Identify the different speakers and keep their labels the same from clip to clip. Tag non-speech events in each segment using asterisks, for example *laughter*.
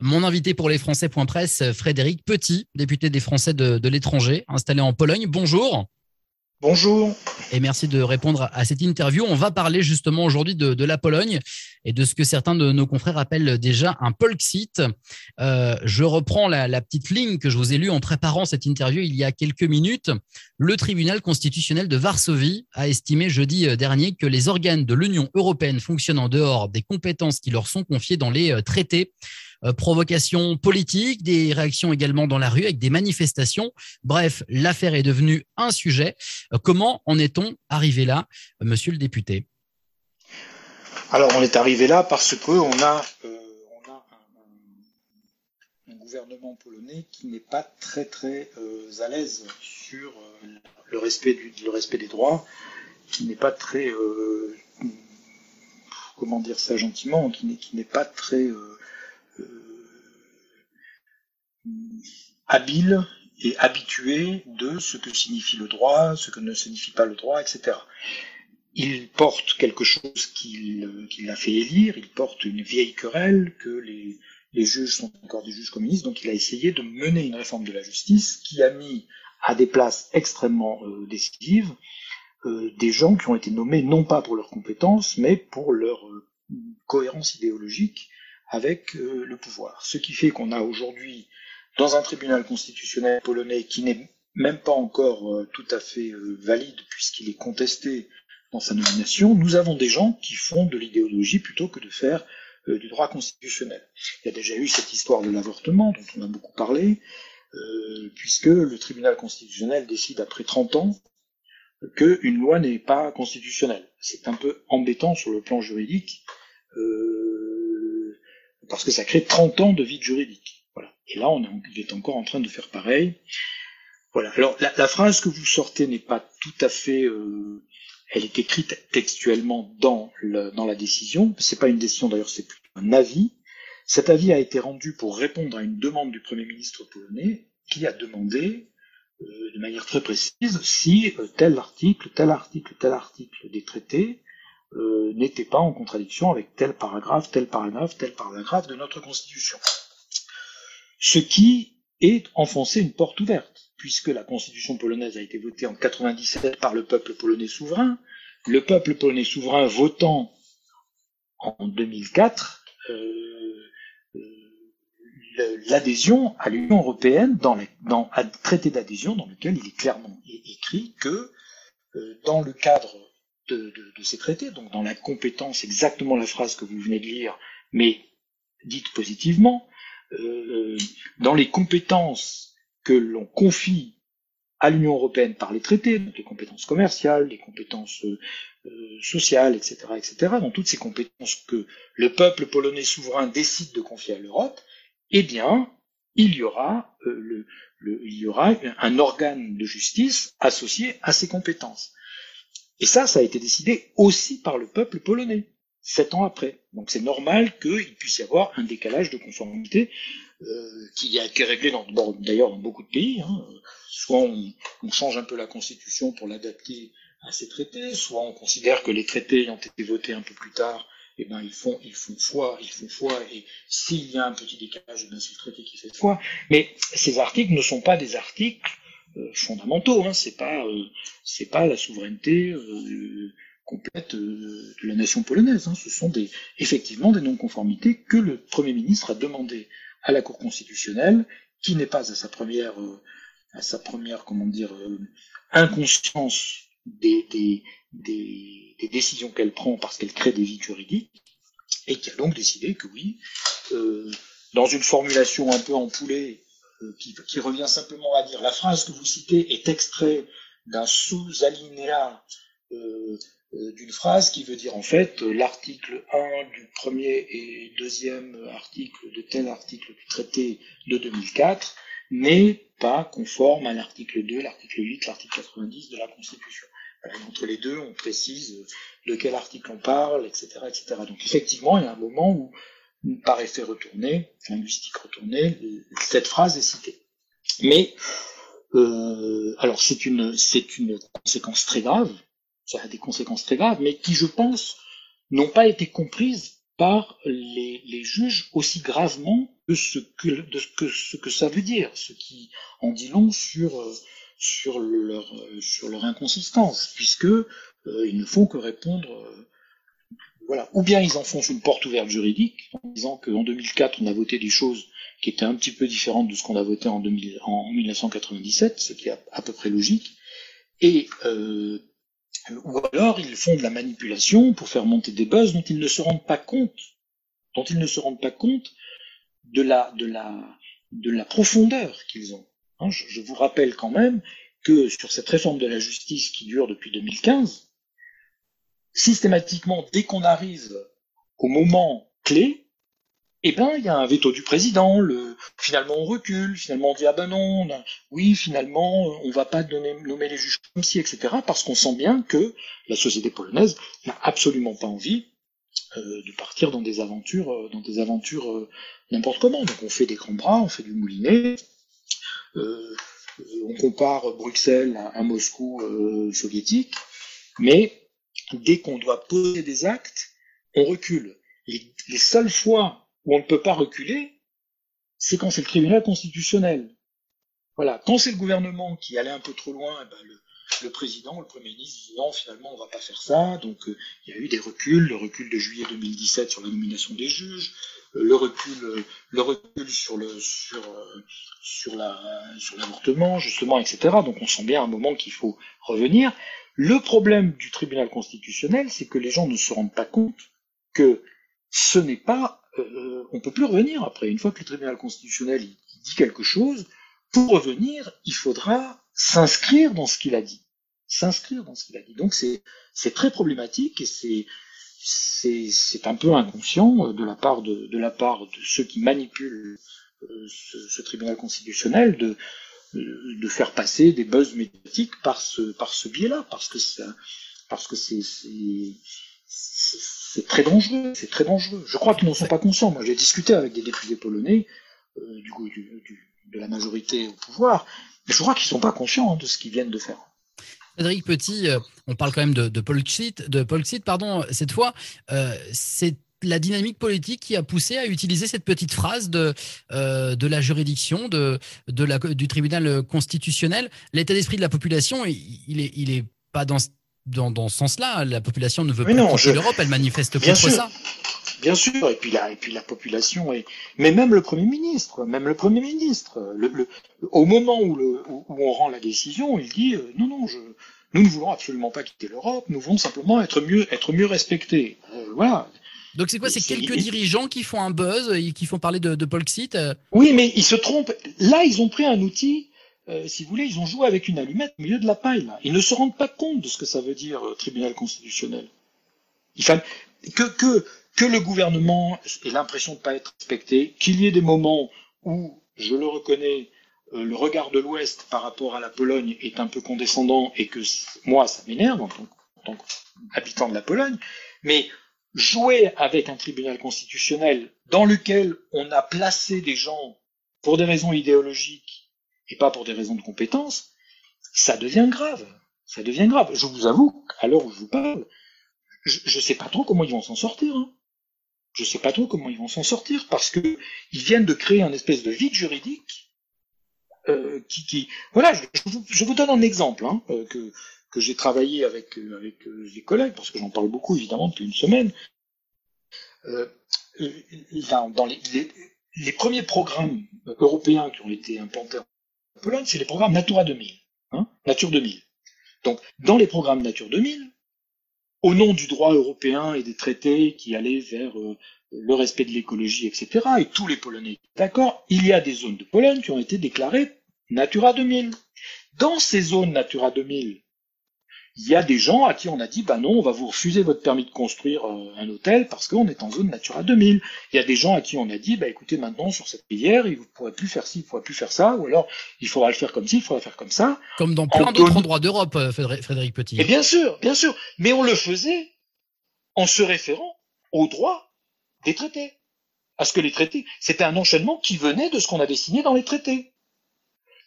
Speaker 1: Mon invité pour les Français.presse, Frédéric Petit, député des Français de, de l'étranger, installé en Pologne. Bonjour.
Speaker 2: Bonjour.
Speaker 1: Et merci de répondre à cette interview. On va parler justement aujourd'hui de, la Pologne et de ce que certains de nos confrères appellent déjà un Polksit. Euh, je reprends la, petite ligne que je vous ai lue en préparant cette interview il y a quelques minutes. Le tribunal constitutionnel de Varsovie a estimé jeudi dernier que les organes de l'Union européenne fonctionnent en dehors des compétences qui leur sont confiées dans les euh, traités. Euh, provocations politiques, des réactions également dans la rue avec des manifestations. Bref, l'affaire est devenue un sujet. Euh, comment en est-on arrivé là, euh, monsieur le député?
Speaker 2: Alors, on est arrivé là parce qu'on a, on a un, gouvernement polonais qui n'est pas très très à l'aise sur le, respect du, le respect des droits, qui n'est pas très comment dire ça gentiment, qui n'est pas très habile et habitué de ce que signifie le droit, ce que ne signifie pas le droit, etc. Il porte quelque chose qui l'a fait élire, il porte une vieille querelle que les, juges sont encore des juges communistes, donc il a essayé de mener une réforme de la justice qui a mis à des places extrêmement euh, décisives euh, des gens qui ont été nommés non pas pour leurs compétences, mais pour leur euh, cohérence idéologique avec le pouvoir. Ce qui fait qu'on a aujourd'hui dans un tribunal constitutionnel polonais qui n'est même pas encore euh, tout à fait euh, valide puisqu'il est contesté dans sa nomination, nous avons des gens qui font de l'idéologie plutôt que de faire euh, du droit constitutionnel. Il y a déjà eu cette histoire de l'avortement dont on a beaucoup parlé, puisque le tribunal constitutionnel décide après 30 ans qu'une loi n'est pas constitutionnelle. C'est un peu embêtant sur le plan juridique, parce que ça crée 30 ans de vide juridique. Et là, on est encore en train de faire pareil. Voilà. Alors, la, phrase que vous sortez n'est pas tout à fait. Euh, elle est écrite textuellement dans, dans la décision. C'est pas une décision d'ailleurs, c'est plutôt un avis. Cet avis a été rendu pour répondre à une demande du Premier ministre polonais qui a demandé euh, de manière très précise si euh, tel article, tel article, tel article des traités n'était pas en contradiction avec tel paragraphe, tel paragraphe, tel paragraphe de notre Constitution. Ce qui est enfoncer une porte ouverte, puisque la constitution polonaise a été votée en 97 par le peuple polonais souverain, le peuple polonais souverain votant en 2004 euh, euh, l'adhésion à l'Union européenne dans, un traité d'adhésion dans lequel il est clairement écrit que euh, dans le cadre de, ces traités, donc dans la compétence, exactement la phrase que vous venez de lire, mais dite positivement, euh, dans les compétences que l'on confie à l'Union européenne par les traités, donc les compétences commerciales, les compétences euh, euh, sociales, etc., etc., dans toutes ces compétences que le peuple polonais souverain décide de confier à l'Europe, eh bien, il y aura un organe de justice associé à ces compétences. Et ça, ça a été décidé aussi par le peuple polonais sept ans après. Donc c'est normal qu'il puisse y avoir un décalage de conformité euh, qui a été réglé dans, d'ailleurs dans beaucoup de pays. Hein. Soit on, change un peu la constitution pour l'adapter à ces traités, soit on considère que les traités ayant été votés un peu plus tard, eh ben ils font ils font foi, ils font foi, et s'il y a un petit décalage, eh ben c'est le traité qui fait foi. Mais ces articles ne sont pas des articles fondamentaux, hein. c'est pas euh, c'est pas la souveraineté euh, complète euh, de la nation polonaise. Hein. Ce sont des, effectivement des non-conformités que le Premier ministre a demandé à la Cour constitutionnelle, qui n'est pas à sa première, euh, à sa première, comment dire, euh, inconscience des, des, des, décisions qu'elle prend parce qu'elle crée des vides juridiques, et qui a donc décidé que oui, dans une formulation un peu empoulée, qui, qui revient simplement à dire la phrase que vous citez est extrait d'un sous-alinéa euh, euh, d'une phrase qui veut dire en fait euh, l'article 1 du premier et deuxième article de tel article du traité de 2004 n'est pas conforme à l'article 2, l'article 8, l'article 90 de la Constitution. entre les deux, on précise de quel article on parle, etc., etc. Donc effectivement, il y a un moment où, par effet retourné, linguistique retourné, cette phrase est citée. Mais euh, alors c'est une c'est une conséquence très grave ça a des conséquences très graves, mais qui, je pense, n'ont pas été comprises par les, les, juges aussi gravement que ce que, de ce que, ce que ça veut dire, ce qui en dit long sur, sur, leur, sur leur inconsistance, puisque euh, ne font que répondre. Voilà. Ou bien ils enfoncent une porte ouverte juridique en disant qu'en 2004 on a voté des choses qui étaient un petit peu différentes de ce qu'on a voté en, 2000, en 1997, ce qui est à, peu près logique. Et euh, ou alors ils font de la manipulation pour faire monter des buzz dont ils ne se rendent pas compte, dont ils ne se rendent pas compte de la, de la, de la profondeur qu'ils ont. Hein, je, vous rappelle quand même que sur cette réforme de la justice qui dure depuis 2015, systématiquement, dès qu'on arrive au moment clé, eh ben, il y a un veto du président. Le, finalement, on recule. Finalement, on dit ah ben non, oui, finalement, on va pas nommer les juges comme si, etc. Parce qu'on sent bien que la société polonaise n'a absolument pas envie euh, de partir dans des aventures, euh, dans des aventures euh, n'importe comment. Donc, on fait des grands bras, on fait du moulinet. on compare Bruxelles à, Moscou soviétique, mais dès qu'on doit poser des actes, on recule. Les, les seules fois où on ne peut pas reculer, c'est quand c'est le tribunal constitutionnel. Voilà. Quand c'est le gouvernement qui allait un peu trop loin, eh ben le, président, le premier ministre dit non, finalement, on va pas faire ça. Donc, euh, il y a eu des reculs, le recul de juillet 2017 sur la nomination des juges, euh, le recul, euh, le recul sur le sur sur sur l'avortement, justement, etc. Donc, on sent bien à un moment qu'il faut revenir. Le problème du tribunal constitutionnel, c'est que les gens ne se rendent pas compte que ce n'est pas euh, on peut plus revenir après. Une fois que le tribunal constitutionnel dit quelque chose, pour revenir, il faudra s'inscrire dans ce qu'il a dit. S'inscrire dans ce qu'il a dit. Donc c'est très problématique et c'est c'est un peu inconscient de la part de de la part de ceux qui manipulent euh, ce, ce, tribunal constitutionnel de de faire passer des buzz médiatiques par ce par ce biais-là parce que ça parce que c'est c'est très dangereux, c'est très dangereux. Je crois qu'ils n'en sont pas conscients. Moi, j'ai discuté avec des députés polonais euh, du, du, du, de la majorité au pouvoir, mais je crois qu'ils sont pas conscients de ce qu'ils viennent de faire.
Speaker 1: Frédéric Petit, euh, on parle quand même de, de de pardon, cette fois. Euh, c'est la dynamique politique qui a poussé à utiliser cette petite phrase de, euh, de la juridiction, de, de la, du tribunal constitutionnel. L'état d'esprit de la population, il, il, est, il est pas dans dans, dans ce sens-là. La population ne veut pas quitter l'Europe, elle manifeste contre ça.
Speaker 2: Bien sûr, et puis la, et puis la population, est... mais même le Premier ministre, même le Premier ministre, le, le, au moment où, le, où, on rend la décision, il dit euh, non, non, je, nous ne voulons absolument pas quitter l'Europe, nous voulons simplement être mieux, être mieux respectés. Euh, voilà.
Speaker 1: Donc c'est quoi C'est quelques dirigeants qui font un buzz, et qui font parler de, de Polxit euh
Speaker 2: Oui, mais ils se trompent. Là, ils ont pris un outil euh, si vous voulez, ils ont joué avec une allumette au milieu de la paille. Là. Ils ne se rendent pas compte de ce que ça veut dire euh, tribunal constitutionnel. Il fallait que, que, que le gouvernement ait l'impression de ne pas être respecté, qu'il y ait des moments où, je le reconnais, euh, le regard de l'Ouest par rapport à la Pologne est un peu condescendant et que moi, ça m'énerve en tant qu'habitant de la Pologne, mais jouer avec un tribunal constitutionnel dans lequel on a placé des gens pour des raisons idéologiques et pas pour des raisons de compétence, ça devient grave. Ça devient grave. Je vous avoue, à l'heure où je vous parle, je ne sais pas trop comment ils vont s'en sortir. Hein. Je sais pas trop comment ils vont s'en sortir parce que ils viennent de créer un espèce de vide juridique euh, qui, voilà. Je, vous, donne un exemple hein, euh, que j'ai travaillé avec euh, avec euh, collègues parce que j'en parle beaucoup évidemment depuis une semaine. Euh, dans, les, les, premiers programmes européens qui ont été implantés Pologne, c'est les programmes Natura 2000, hein, Nature 2000. Donc, dans les programmes Nature 2000, au nom du droit européen et des traités qui allaient vers le respect de l'écologie, etc., et tous les Polonais d'accord, il y a des zones de Pologne qui ont été déclarées Natura 2000. Dans ces zones Natura 2000, il y a des gens à qui on a dit bah non, on va vous refuser votre permis de construire euh, un hôtel parce qu'on est en zone Natura 2000. Il y a des gens à qui on a dit bah écoutez maintenant sur cette rivière, il ne pourrez plus faire ci, il ne pourrez plus faire ça, ou alors il faudra le faire comme ci, il faudra le faire comme ça.
Speaker 1: Comme dans plein d'autres endroits d'Europe, euh, Frédéric Petit.
Speaker 2: Et bien sûr, bien sûr, mais on le faisait en se référant aux droits des traités, à ce que les traités, c'était un enchaînement qui venait de ce qu'on avait signé dans les traités.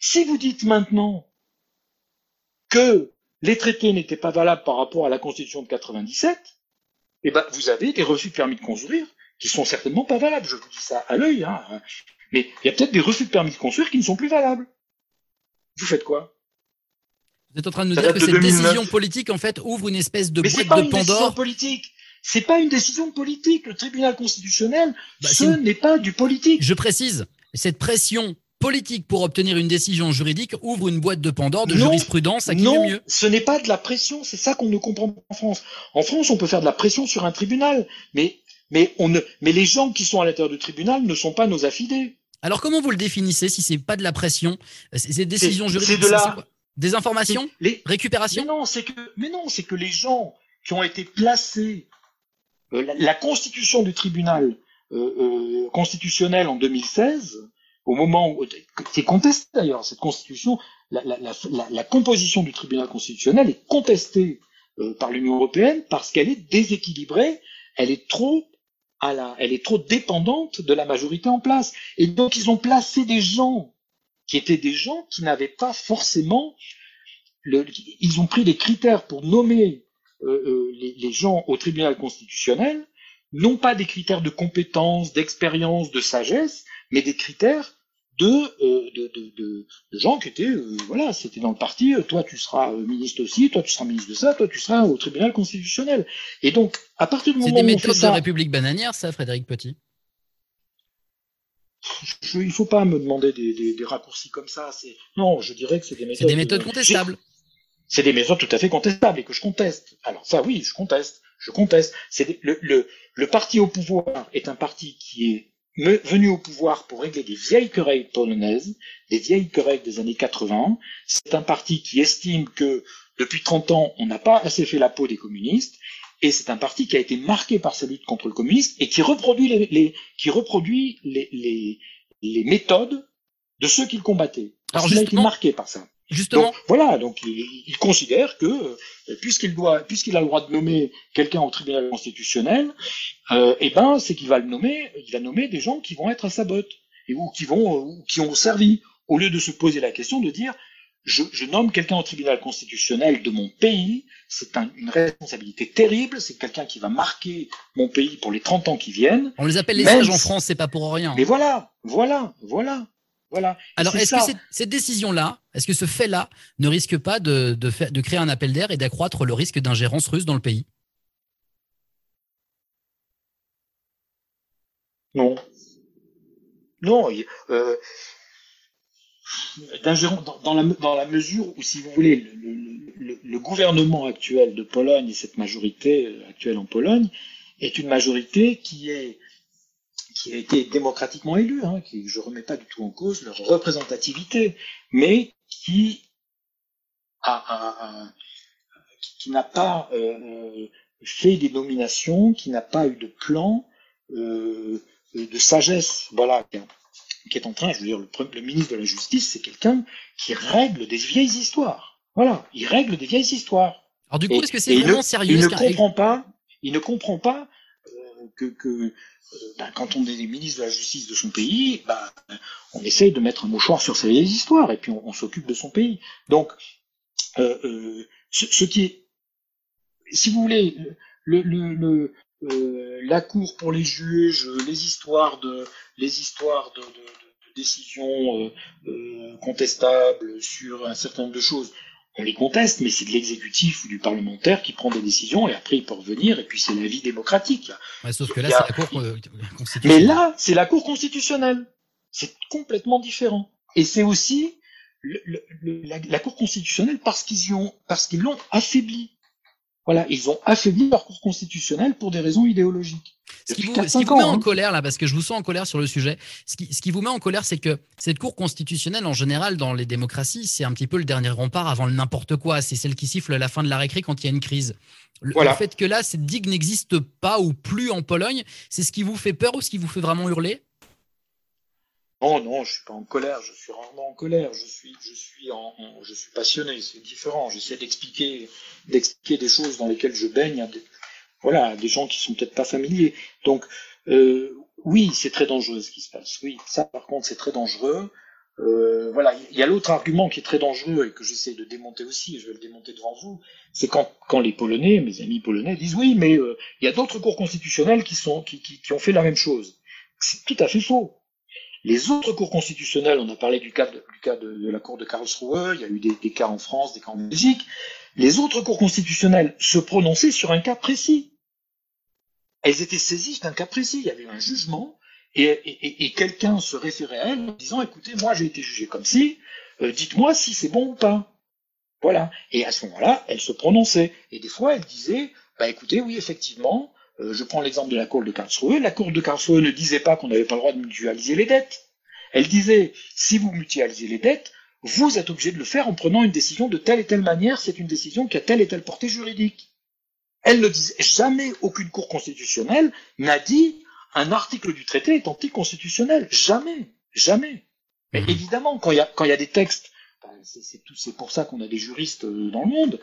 Speaker 2: Si vous dites maintenant que les traités n'étaient pas valables par rapport à la Constitution de 97, eh ben, vous avez des refus de permis de construire qui sont certainement pas valables. Je vous dis ça à l'œil, hein. Mais il y a peut-être des refus de permis de construire qui ne sont plus valables. Vous faites quoi?
Speaker 1: Vous êtes en train de nous dire que cette décision politique, en fait, ouvre une espèce de boîte de Pandore.
Speaker 2: politique. C'est pas une décision politique. Le tribunal constitutionnel, bah, ce n'est pas du politique.
Speaker 1: Je précise, cette pression politique pour obtenir une décision juridique ouvre une boîte de Pandore de jurisprudence à qui
Speaker 2: non,
Speaker 1: mieux.
Speaker 2: ce n'est pas de la pression, c'est ça qu'on ne comprend pas en France. En France, on peut faire de la pression sur un tribunal, mais mais on ne, mais les gens qui sont à l'intérieur du tribunal ne sont pas nos affidés.
Speaker 1: Alors comment vous le définissez si c'est pas de la pression, ces décisions juridiques,
Speaker 2: c'est de la
Speaker 1: des informations, les récupération?
Speaker 2: Mais non, c'est que mais non, c'est que les gens qui ont été placés euh, la, constitution du tribunal euh, euh, constitutionnel en 2016 au moment où c'est contesté d'ailleurs cette constitution, la, la, la, composition du tribunal constitutionnel est contestée euh, par l'Union européenne parce qu'elle est déséquilibrée, elle est trop à la, elle est trop dépendante de la majorité en place. Et donc ils ont placé des gens qui étaient des gens qui n'avaient pas forcément, le, ils ont pris des critères pour nommer euh, euh, les, les gens au tribunal constitutionnel, non pas des critères de compétence, d'expérience, de sagesse, mais des critères de, euh, de, de, de, gens qui étaient, euh, voilà, c'était dans le parti, euh, toi tu seras ministre aussi, toi tu seras ministre de ça, toi tu seras au tribunal constitutionnel. Et donc, à partir du moment où
Speaker 1: C'est des méthodes
Speaker 2: de
Speaker 1: République bananière, ça, Frédéric Petit?
Speaker 2: Je, Il faut pas me demander des, des, des raccourcis comme ça. C'est Non, je dirais que c'est des méthodes...
Speaker 1: C'est des méthodes contestables.
Speaker 2: C'est des méthodes tout à fait contestables et que je conteste. Alors ça, oui, je conteste. Je conteste. C'est le, le, le parti au pouvoir est un parti qui est venu au pouvoir pour régler des vieilles querelles polonaises, des vieilles querelles des années 80. C'est un parti qui estime que depuis 30 ans, on n'a pas assez fait la peau des communistes, et c'est un parti qui a été marqué par sa lutte contre le communisme et qui reproduit les, les qui reproduit les, les, les, méthodes de ceux qu'il combattait. Alors, il a été marqué par ça.
Speaker 1: Justement.
Speaker 2: voilà, donc il, considère que euh, puisqu'il doit, puisqu'il a le droit de nommer quelqu'un au tribunal constitutionnel, euh, eh ben c'est qu'il va le nommer, il va nommer des gens qui vont être à sa botte et ou qui vont, ou qui ont servi, au lieu de se poser la question de dire je, je nomme quelqu'un au tribunal constitutionnel de mon pays, c'est un, une responsabilité terrible, c'est quelqu'un qui va marquer mon pays pour les 30 ans qui viennent.
Speaker 1: On les appelle les sages en France, c'est pas pour rien.
Speaker 2: Mais voilà, voilà, voilà. Voilà.
Speaker 1: Alors, est-ce que cette, décision-là, est-ce que ce fait-là ne risque pas de, de, créer un appel d'air et d'accroître le risque d'ingérence russe dans le pays?
Speaker 2: Non. Non. Euh, dans, la, dans la mesure où, si vous voulez, le, le, gouvernement actuel de Pologne et cette majorité euh, actuelle en Pologne est une majorité qui est qui a été démocratiquement élu, hein, qui je remets pas du tout en cause leur représentativité, mais qui a, qui, n'a pas euh, fait des nominations, qui n'a pas eu de plan euh, de sagesse, voilà, qui est en train, je veux dire, le, le ministre de la Justice, c'est quelqu'un qui règle des vieilles histoires. Voilà, il règle des vieilles histoires.
Speaker 1: Alors du coup, est-ce que c'est vraiment sérieux
Speaker 2: Il ne comprend pas, il ne comprend pas que, euh, ben, quand on est ministre de la justice de son pays, ben, on essaye de mettre un mouchoir sur ses histoires et puis on, s'occupe de son pays. Donc, euh, euh, ce, qui est, si vous voulez, le, le, la cour pour les juges, les histoires de, les histoires de décisions contestables sur un certain nombre de choses, on les conteste, mais c'est de l'exécutif ou du parlementaire qui prend des décisions et après il peut revenir et puis c'est la vie démocratique.
Speaker 1: sauf que là, c'est la Cour *laughs*
Speaker 2: constitutionnelle. Mais là, c'est la Cour constitutionnelle. C'est complètement différent. Et c'est aussi la, la, Cour constitutionnelle parce qu'ils ont, parce qu'ils l'ont affaibli. Voilà, ils ont affaibli leur cours constitutionnel pour des raisons idéologiques.
Speaker 1: Ce qui vous, met en hein. colère, là, parce que je vous sens en colère sur le sujet, ce qui, ce qui vous met en colère, c'est que cette cour constitutionnelle, en général, dans les démocraties, c'est un petit peu le dernier rempart avant le n'importe quoi. C'est celle qui siffle à la fin de la récré quand il y a une crise. Le, le fait que là, cette digue n'existe pas ou plus en Pologne, c'est ce qui vous fait peur ou ce qui vous fait vraiment hurler?
Speaker 2: Non, non, je suis pas en colère, je suis rarement en colère, je suis, je suis en, je suis passionné, c'est différent. J'essaie d'expliquer, d'expliquer des choses dans lesquelles je baigne à des, voilà, des gens qui sont peut-être pas familiers. Donc, euh, oui, c'est très dangereux ce qui se passe. Oui, ça par contre, c'est très dangereux. Euh, voilà, il y a l'autre argument qui est très dangereux et que j'essaie de démonter aussi, et je vais le démonter devant vous, c'est quand, quand les Polonais, mes amis polonais, disent oui, mais euh, il y a d'autres cours constitutionnels qui, sont, qui, qui, qui ont fait la même chose. C'est tout à fait faux. Les autres cours constitutionnels, on a parlé du cas de, du cas de, la cour de Karlsruhe, il y a eu des, cas en France, des cas en Belgique. Les autres cours constitutionnels se prononçaient sur un cas précis. Elles étaient saisies d'un cas précis. Il y avait un jugement et, quelqu'un se référait à elle en disant écoutez, moi j'ai été jugé comme si, euh, dites-moi si c'est bon ou pas. Voilà. Et à ce moment-là, elle se prononçait. Et des fois, elle disait bah écoutez, oui, effectivement, euh, je prends l'exemple de la Cour de Karlsruhe. La Cour de Karlsruhe ne disait pas qu'on n'avait pas le droit de mutualiser les dettes. Elle disait si vous mutualisez les dettes, vous êtes obligé de le faire en prenant une décision de telle et telle manière, c'est une décision qui a telle et telle portée juridique. Elle ne disait jamais aucune cour constitutionnelle n'a dit un article du traité est anticonstitutionnel. Jamais. Jamais. Mais évidemment, quand il y y a des textes, ben, c'est pour ça qu'on a des juristes euh, dans le monde,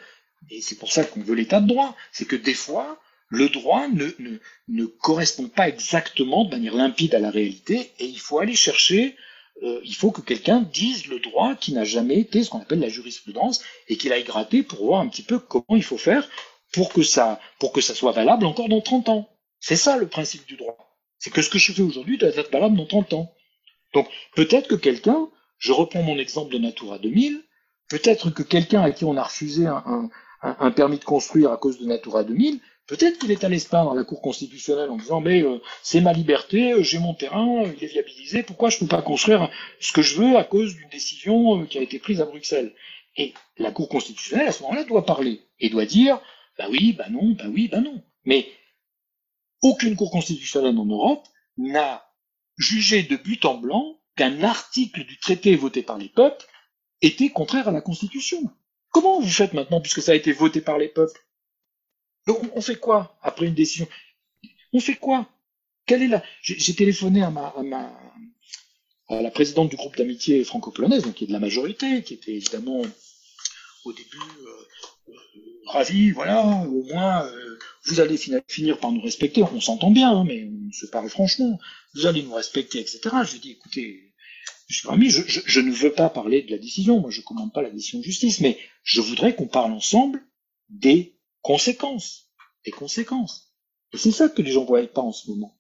Speaker 2: et c'est pour ça qu'on veut l'état de droit. C'est que des fois, le droit ne, correspond pas exactement de manière limpide à la réalité, et il faut aller chercher, euh, il faut que quelqu'un dise le droit qui n'a jamais été ce qu'on appelle la jurisprudence, et qu'il aille gratter pour voir un petit peu comment il faut faire pour que ça, soit valable encore dans 30 ans. C'est ça le principe du droit. C'est que ce que je fais aujourd'hui doit être valable dans 30 ans. Donc peut-être que quelqu'un, je reprends mon exemple de Natura 2000, peut-être que quelqu'un à qui on a refusé un, un, un, permis de construire à cause de Natura 2000, peut-être qu'il est allé se plaindre à la Cour constitutionnelle en disant mais euh, c'est ma liberté, euh, j'ai mon terrain, il est viabilisé, pourquoi je ne peux pas construire ce que je veux à cause d'une décision euh, qui a été prise à Bruxelles? Et la Cour constitutionnelle à ce moment-là doit parler et doit dire bah oui, bah non, bah oui, bah non. Mais aucune Cour constitutionnelle en Europe n'a jugé de but en blanc qu'un article du traité voté par les peuples était contraire à la Constitution. Comment vous faites maintenant, puisque ça a été voté par les peuples? On fait quoi après une décision? On fait quoi? Quelle est la J'ai téléphoné à ma, la présidente du groupe d'amitié franco-polonaise, qui est de la majorité, qui était évidemment au début euh, euh, ravie, voilà, au moins euh, vous allez finir par nous respecter, on s'entend bien, hein, mais on se parle franchement, vous allez nous respecter, etc. Je lui dis, écoutez, je, je, je, je, ne veux pas parler de la décision, moi je ne commande pas la décision de justice, mais je voudrais qu'on parle ensemble des conséquences. Des conséquences. Et c'est ça que les gens ne voient pas en ce moment.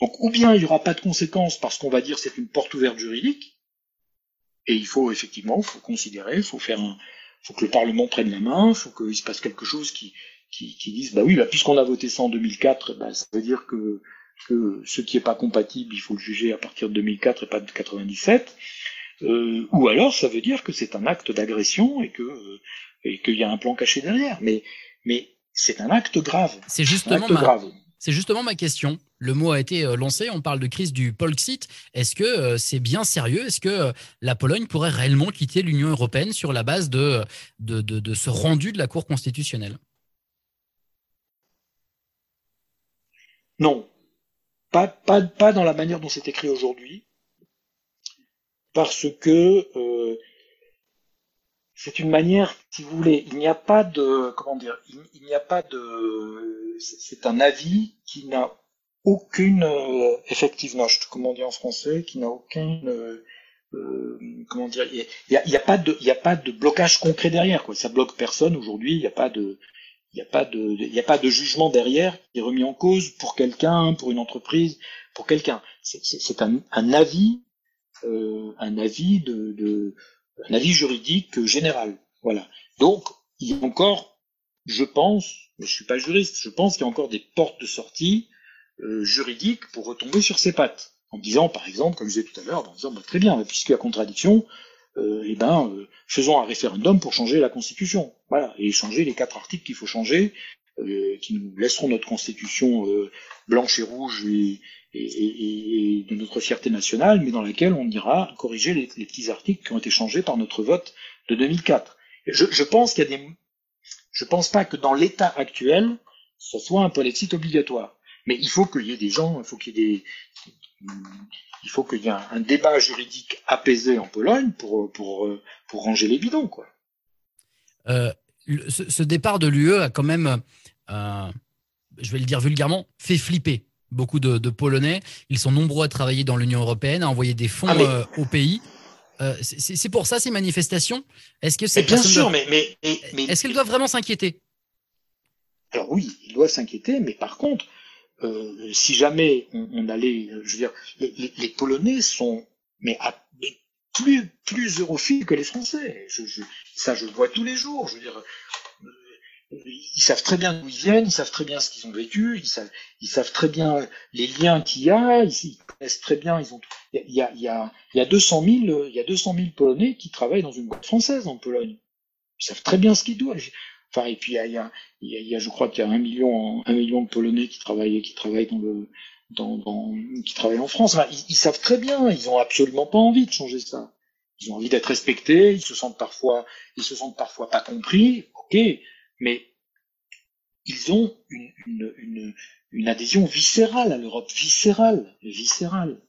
Speaker 2: Donc ou bien il n'y aura pas de conséquences parce qu'on va dire c'est une porte ouverte juridique, et il faut effectivement, il faut considérer, il faut faire un, faut que le Parlement prenne la main, il faut qu'il se passe quelque chose qui, qui, qui disent bah oui, bah, puisqu'on a voté ça en 2004, bah, ça veut dire que, que ce qui est pas compatible, il faut le juger à partir de 2004 et pas de 97. Euh, ou alors ça veut dire que c'est un acte d'agression et que euh, et qu'il y a un plan caché derrière. Mais mais c'est un acte grave.
Speaker 1: C'est justement ma... grave. C'est justement ma question. Le mot a été euh, lancé, on parle de crise du Polxit. Est-ce que euh, c'est bien sérieux? Est-ce que la Pologne pourrait réellement quitter l'Union européenne sur la base de, de, de, de ce rendu de la Cour constitutionnelle?
Speaker 2: Non, pas, pas, pas dans la manière dont c'est écrit aujourd'hui, parce que euh, c'est une manière, si vous voulez, il n'y a pas de, comment dire, il, n'y a pas de, c'est un avis qui n'a aucune euh, effective note, comment on dit en français, qui n'a aucune, euh, euh comment dire, il n'y a, y a, pas de, il a pas de blocage concret derrière, quoi. Ça bloque personne aujourd'hui. Il n'y a pas de, il n'y a pas de, il a pas de jugement derrière qui est remis en cause pour quelqu'un, pour une entreprise, pour quelqu'un. C'est un, un, avis, euh, un avis de, de, un avis juridique général. Voilà. Donc il y a encore, je pense, mais je suis pas juriste, je pense qu'il y a encore des portes de sortie euh, juridiques pour retomber sur ses pattes, en disant par exemple, comme je disais tout à l'heure, en disant bah, très bien, puisqu'il y a contradiction, euh, eh ben, euh, faisons un référendum pour changer la Constitution. Voilà, et changer les quatre articles qu'il faut changer, euh, qui nous laisseront notre Constitution euh, blanche et rouge et, et, et, et, de notre fierté nationale, mais dans laquelle on ira corriger les, les, petits articles qui ont été changés par notre vote de 2004. Je, je pense qu'il y a des, je pense pas que dans l'état actuel, ce soit un polexit obligatoire. Mais il faut qu'il y ait des gens, il faut qu'il y ait des, il faut qu'il y ait un, un, débat juridique apaisé en Pologne pour, pour, pour ranger les bidons, quoi.
Speaker 1: Euh, ce, ce, départ de l'UE a quand même, je vais le dire vulgairement, fait flipper beaucoup de, de, Polonais. Ils sont nombreux à travailler dans l'Union européenne, à envoyer des fonds ah mais... euh, au pays. Euh, c'est pour ça ces manifestations Est-ce que c'est
Speaker 2: bien sûr, mais, mais, mais,
Speaker 1: est-ce qu'elles doivent vraiment s'inquiéter?
Speaker 2: Alors oui, ils doivent s'inquiéter, mais par contre, euh, si jamais on, allait, je veux dire, les, Polonais sont mais, plus plus europhiles que les Français. ça, je le vois tous les jours. Je veux dire, ils savent très bien d'où ils viennent, ils savent très bien ce qu'ils ont vécu, ils savent, ils savent très bien les liens qu'il y a, ils, connaissent très bien, ils ont, il y a, il y a, il y a 200 000, il y a 200 000 Polonais qui travaillent dans une boîte française en Pologne. Ils savent très bien ce qu'ils doivent. Enfin, et puis il y a, il y a, il y a je crois qu'il y a un million, un million de Polonais qui travaillent, qui travaillent dans le, dans, qui travaillent en France. Ils, ils savent très bien, ils ont absolument pas envie de changer ça. Ils ont envie d'être respectés, ils se sentent parfois, ils se sentent parfois pas compris. Ok, mais ils ont une, une, une, une adhésion viscérale à l'Europe, viscérale, viscérale.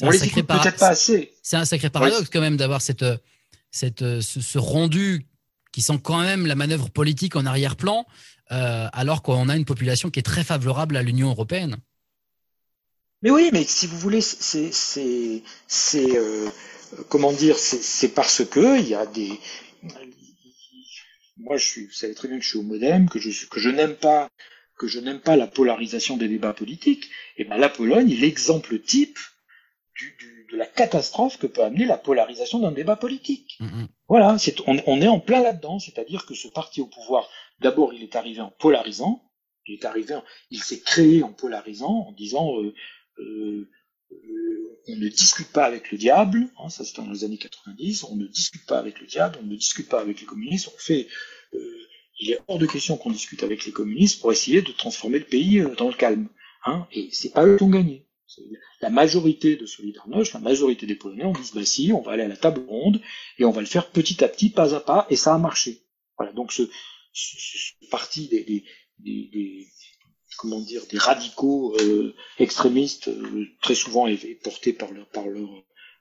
Speaker 2: On les écoute peut-être pas assez.
Speaker 1: C'est un sacré paradoxe quand même d'avoir cette, cette, ce, rendu qui sent quand même la manœuvre politique en arrière-plan, euh, alors qu'on a une population qui est très favorable à l'Union européenne.
Speaker 2: Mais oui, mais si vous voulez, c'est, c'est, c'est euh, comment dire, c'est parce que il y a des, moi, je suis, vous savez très bien que je suis au modem, que je, que je n'aime pas, que je n'aime pas la polarisation des débats politiques. Et ben, la Pologne est l'exemple type du, du, de la catastrophe que peut amener la polarisation d'un débat politique. Mm-hmm. Voilà, c'est, on, on, est en plein là-dedans, c'est-à-dire que ce parti au pouvoir, d'abord, il est arrivé en polarisant, il est arrivé, il s'est créé en polarisant, en disant, euh, euh, on ne discute pas avec le diable, hein, ça c'était dans les années 90, on ne discute pas avec le diable, on ne discute pas avec les communistes, on fait, euh, il est hors de question qu'on discute avec les communistes pour essayer de transformer le pays euh, dans le calme. Hein, et c'est pas eux qui ont gagné. La majorité de Solidarność, la majorité des Polonais ont dit bah si, on va aller à la table ronde et on va le faire petit à petit, pas à pas, et ça a marché. Voilà, donc ce, ce, parti des, des, des, comment dire, des radicaux euh, extrémistes, euh, très souvent portés par leur, par leur,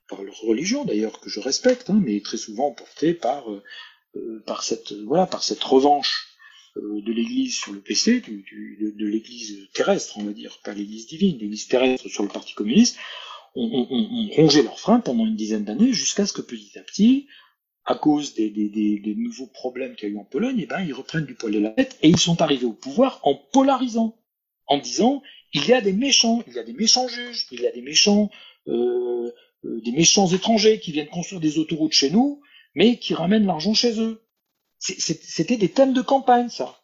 Speaker 2: par leur religion d'ailleurs que je respecte, hein, mais très souvent portés par, euh, par cette, voilà, par cette revanche de l'Église sur le PC, de, l'Église terrestre, on va dire, pas l'Église divine, l'Église terrestre sur le Parti communiste, ont, rongé leurs freins pendant une dizaine d'années jusqu'à ce que petit à petit, à cause des nouveaux problèmes qu'il y a eu en Pologne, eh ben, ils reprennent du poil de la tête et ils sont arrivés au pouvoir en polarisant en disant il y a des méchants, il y a des méchants juges, il y a des méchants, euh, euh, des méchants étrangers qui viennent construire des autoroutes chez nous, mais qui ramènent l'argent chez eux. C'était des thèmes de campagne, ça.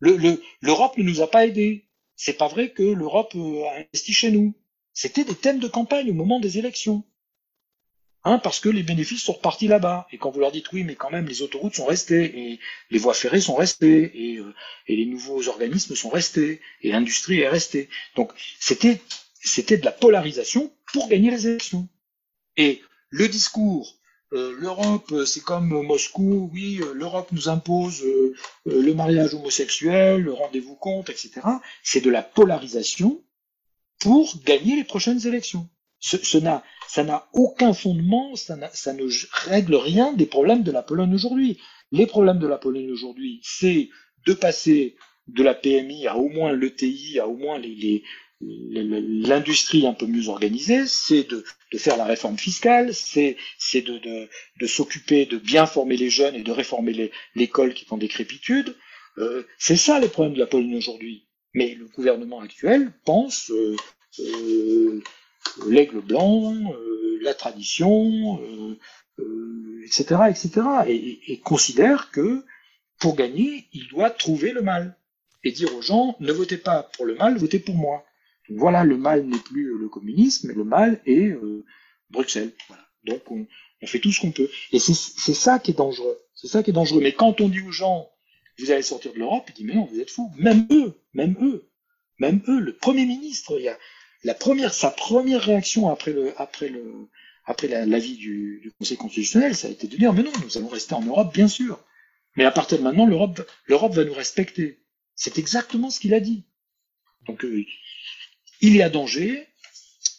Speaker 2: L'Europe le, ne nous a pas aidés. C'est pas vrai que l'Europe euh, a investi chez nous. C'était des thèmes de campagne au moment des élections. Hein, parce que les bénéfices sont repartis là-bas. Et quand vous leur dites oui, mais quand même les autoroutes sont restées, et les voies ferrées sont restées, et, euh, les nouveaux organismes sont restés, et l'industrie est restée. Donc c'était de la polarisation pour gagner les élections. Et le discours, euh, l'Europe c'est comme Moscou, oui, euh, l'Europe nous impose le mariage homosexuel, le rendez-vous compte, etc. C'est de la polarisation pour gagner les prochaines élections. Ce, ce ça n'a aucun fondement, ça, ne règle rien des problèmes de la Pologne aujourd'hui. Les problèmes de la Pologne aujourd'hui, c'est de passer de la PMI à au moins l'ETI, à au moins l'industrie un peu mieux organisée, c'est de, de, faire la réforme fiscale, c'est de, de, de s'occuper de bien former les jeunes et de réformer l'école qui est en décrépitude. Euh, c'est ça les problèmes de la Pologne aujourd'hui. Mais le gouvernement actuel pense euh, euh, l'aigle blanc, euh, la tradition, etc., euh, etc., euh, et, et, considère que pour gagner, il doit trouver le mal et dire aux gens ne votez pas pour le mal, votez pour moi. voilà, le mal n'est plus le communisme, le mal est Bruxelles. Voilà. Donc on, on, fait tout ce qu'on peut. Et c'est ça qui est dangereux. C'est ça qui est dangereux. Mais quand on dit aux gens vous allez sortir de l'Europe, ils disent mais non, vous êtes fous. Même eux, même eux, même eux, le Premier ministre, il y a, la première, sa première réaction après l'avis du, Conseil constitutionnel, ça a été de dire mais non, nous allons rester en Europe, bien sûr. Mais à partir de maintenant, l'Europe, va nous respecter. C'est exactement ce qu'il a dit. Donc, euh, il y a danger,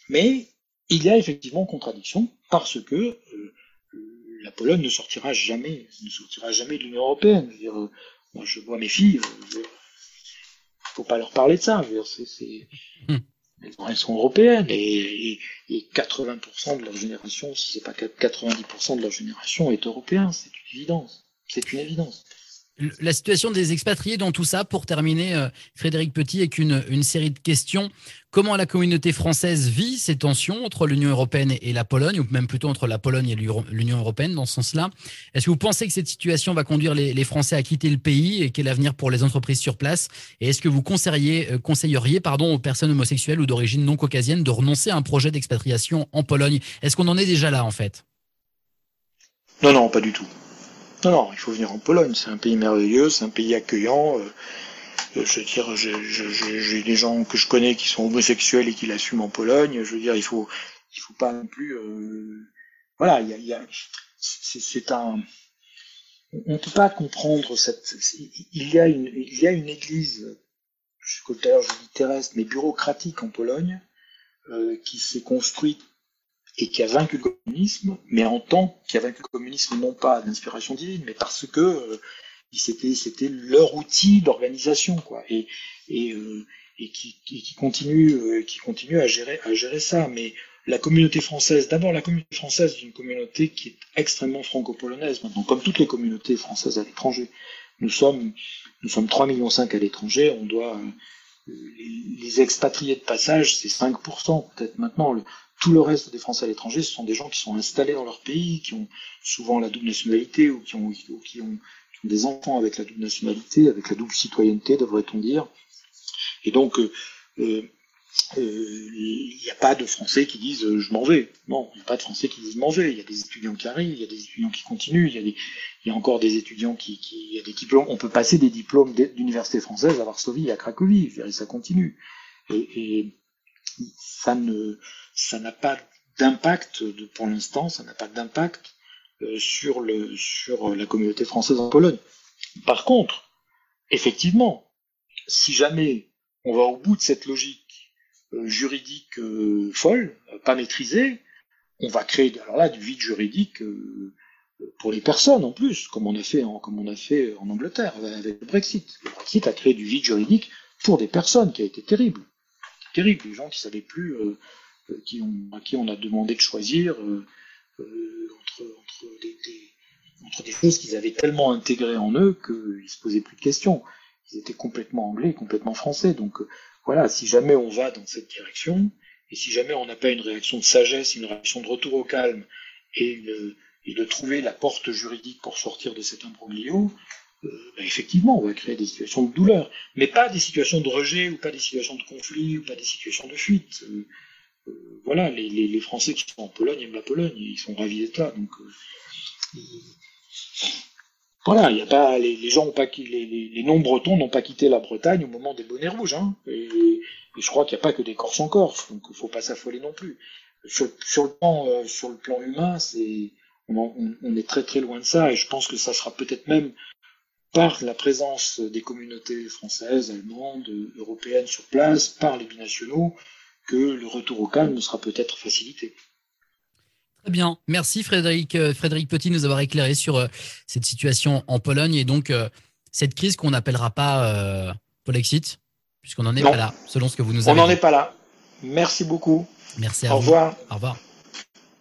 Speaker 2: mais il y a effectivement contradiction parce que euh, la Pologne ne sortira jamais, ne sortira jamais de l'Union européenne. Je, dire, euh, moi, je vois mes filles, il faut pas leur parler de ça. c'est, elles sont européennes et, 80% de leur génération, si c'est pas 90% de leur génération est européen, c'est une évidence. C'est une évidence
Speaker 1: la situation des expatriés dans tout ça, pour terminer, euh, Frédéric Petit, avec une, série de questions. Comment la communauté française vit ces tensions entre l'Union européenne et la Pologne, ou même plutôt entre la Pologne et l'Union européenne dans ce sens-là? Est-ce que vous pensez que cette situation va conduire les, Français à quitter le pays et quel avenir pour les entreprises sur place? Et est-ce que vous conseilleriez, euh, conseilleriez pardon, aux personnes homosexuelles ou d'origine non caucasienne de renoncer à un projet d'expatriation en Pologne? Est-ce qu'on en est déjà là en fait?
Speaker 2: Non, non, pas du tout. Non, non, il faut venir en Pologne. C'est un pays merveilleux, c'est un pays accueillant. Euh, je veux dire, j'ai des gens que je connais qui sont homosexuels et qui l'assument en Pologne. Je veux dire, il faut, il faut pas non plus. Euh, voilà, il y a, c'est un. On ne peut pas comprendre cette. Il y a une, il y a une église, je, tout à l'heure je dis terrestre, mais bureaucratique en Pologne, euh, qui s'est construite et qui a vaincu le communisme, mais en tant qui a vaincu le communisme non pas d'inspiration divine, mais parce que euh, c'était c'était leur outil d'organisation quoi, et et, euh, et qui, qui, continue euh, qui continue à gérer à gérer ça. Mais la communauté française, d'abord la communauté française est une communauté qui est extrêmement franco-polonaise maintenant, comme toutes les communautés françaises à l'étranger. Nous sommes nous sommes 3 millions 5 à l'étranger, on doit les expatriés de passage, c'est 5% peut-être maintenant. Tout le reste des Français à l'étranger, ce sont des gens qui sont installés dans leur pays, qui ont souvent la double nationalité ou qui ont, des enfants avec la double nationalité, avec la double citoyenneté, devrait-on dire. Et donc, euh, euh, euh, il n'y a pas de Français qui disent je m'en vais. Non, il n'y a pas de Français qui disent vais. Il y a des étudiants qui arrivent, il y a des étudiants qui continuent, il y a, encore des étudiants qui, qui, y a des diplômes. On peut passer des diplômes d'université française à Varsovie à Cracovie, et ça continue. Et ça ne, ça n'a pas d'impact pour l'instant, ça n'a pas d'impact euh, sur, sur la communauté française en Pologne. Par contre, effectivement, si jamais on va au bout de cette logique euh, juridique euh, folle, pas maîtrisée, on va créer du vide juridique pour les personnes en plus, comme on a fait en, Angleterre avec le Brexit. Le Brexit a créé du vide juridique pour des personnes qui a été terrible, terrible, des gens qui savaient plus euh, ont, à qui on a demandé de choisir euh, euh, entre, des, choses qu'ils avaient tellement intégrées en eux qu'ils se posaient plus de questions. Ils étaient complètement anglais, complètement français. Donc voilà, si jamais on va dans cette direction, et si jamais on n'a pas une réaction de sagesse, une réaction de retour au calme, et, de trouver la porte juridique pour sortir de cet imbroglio, euh, ben effectivement, on va créer des situations de douleur, mais pas des situations de rejet, ou pas des situations de conflit, ou pas des situations de fuite. Euh, euh, voilà, les, Français qui sont en Pologne aiment la Pologne, ils sont ravis d'être là. Donc, euh, voilà, il y a pas les, gens ont pas les, les non-bretons n'ont pas quitté la Bretagne au moment des bonnets rouges. Hein, et, je crois qu'il n'y a pas que des Corses en Corse, donc il faut pas s'affoler non plus. Sur, le plan euh, sur le plan humain, c'est on, on, est très très loin de ça, et je pense que ça sera peut-être même par la présence des communautés françaises, allemandes, européennes sur place, par les binationaux, que le retour au calme sera peut-être facilité.
Speaker 1: Très bien. Merci Frédéric, euh, Frédéric Petit de nous avoir éclairé sur euh, cette situation en Pologne et donc euh, cette crise qu'on n'appellera pas Polexit, puisqu'on n'en est pas là, selon ce que vous nous avez
Speaker 2: dit. On n'en est pas là. Merci beaucoup.
Speaker 1: Merci à
Speaker 2: au
Speaker 1: vous.
Speaker 2: Revoir.
Speaker 1: Au revoir.